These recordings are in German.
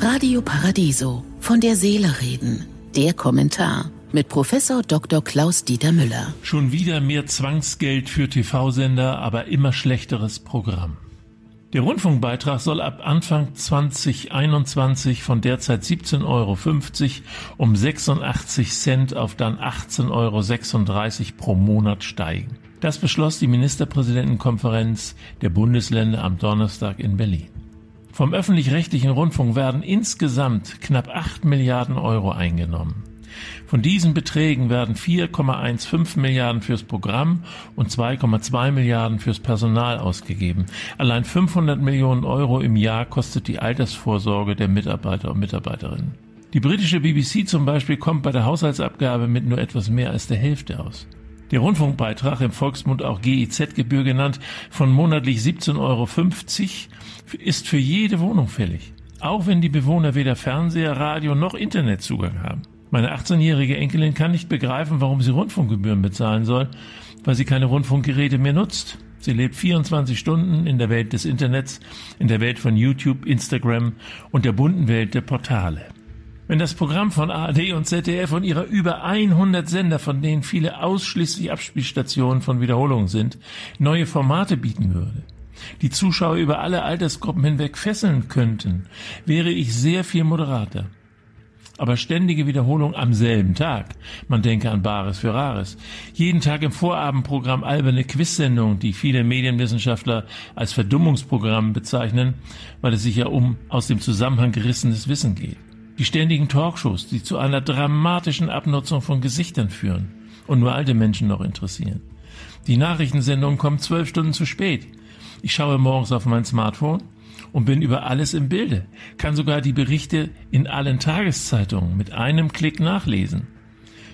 Radio Paradiso. Von der Seele reden. Der Kommentar mit Professor Dr. Klaus Dieter Müller. Schon wieder mehr Zwangsgeld für TV-Sender, aber immer schlechteres Programm. Der Rundfunkbeitrag soll ab Anfang 2021 von derzeit 17,50 Euro um 86 Cent auf dann 18,36 Euro pro Monat steigen. Das beschloss die Ministerpräsidentenkonferenz der Bundesländer am Donnerstag in Berlin. Vom öffentlich-rechtlichen Rundfunk werden insgesamt knapp 8 Milliarden Euro eingenommen. Von diesen Beträgen werden 4,15 Milliarden fürs Programm und 2,2 Milliarden fürs Personal ausgegeben. Allein 500 Millionen Euro im Jahr kostet die Altersvorsorge der Mitarbeiter und Mitarbeiterinnen. Die britische BBC zum Beispiel kommt bei der Haushaltsabgabe mit nur etwas mehr als der Hälfte aus. Der Rundfunkbeitrag, im Volksmund auch GIZ-Gebühr genannt, von monatlich 17,50 Euro ist für jede Wohnung fällig. Auch wenn die Bewohner weder Fernseher, Radio noch Internetzugang haben. Meine 18-jährige Enkelin kann nicht begreifen, warum sie Rundfunkgebühren bezahlen soll, weil sie keine Rundfunkgeräte mehr nutzt. Sie lebt 24 Stunden in der Welt des Internets, in der Welt von YouTube, Instagram und der bunten Welt der Portale. Wenn das Programm von ARD und ZDF und ihrer über 100 Sender, von denen viele ausschließlich Abspielstationen von Wiederholungen sind, neue Formate bieten würde, die Zuschauer über alle Altersgruppen hinweg fesseln könnten, wäre ich sehr viel moderater aber ständige Wiederholung am selben Tag. Man denke an Bares für Rares. Jeden Tag im Vorabendprogramm alberne Quizsendungen, die viele Medienwissenschaftler als Verdummungsprogramm bezeichnen, weil es sich ja um aus dem Zusammenhang gerissenes Wissen geht. Die ständigen Talkshows, die zu einer dramatischen Abnutzung von Gesichtern führen und nur alte Menschen noch interessieren. Die Nachrichtensendungen kommen zwölf Stunden zu spät. Ich schaue morgens auf mein Smartphone und bin über alles im Bilde, kann sogar die Berichte in allen Tageszeitungen mit einem Klick nachlesen.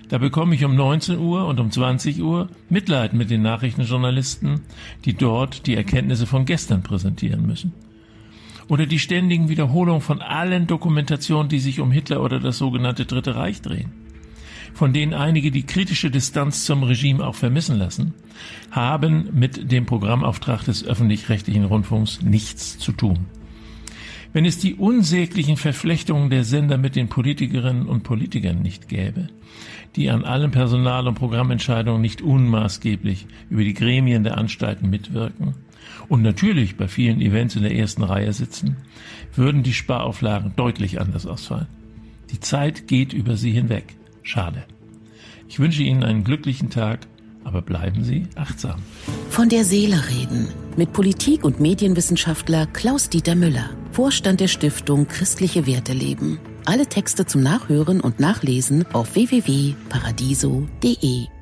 Da bekomme ich um 19 Uhr und um 20 Uhr Mitleid mit den Nachrichtenjournalisten, die dort die Erkenntnisse von gestern präsentieren müssen. Oder die ständigen Wiederholungen von allen Dokumentationen, die sich um Hitler oder das sogenannte Dritte Reich drehen von denen einige die kritische Distanz zum Regime auch vermissen lassen, haben mit dem Programmauftrag des öffentlich-rechtlichen Rundfunks nichts zu tun. Wenn es die unsäglichen Verflechtungen der Sender mit den Politikerinnen und Politikern nicht gäbe, die an allen Personal- und Programmentscheidungen nicht unmaßgeblich über die Gremien der Anstalten mitwirken und natürlich bei vielen Events in der ersten Reihe sitzen, würden die Sparauflagen deutlich anders ausfallen. Die Zeit geht über sie hinweg. Schade. Ich wünsche Ihnen einen glücklichen Tag, aber bleiben Sie achtsam. Von der Seele reden mit Politik- und Medienwissenschaftler Klaus-Dieter Müller, Vorstand der Stiftung Christliche Werte leben. Alle Texte zum Nachhören und Nachlesen auf www.paradiso.de.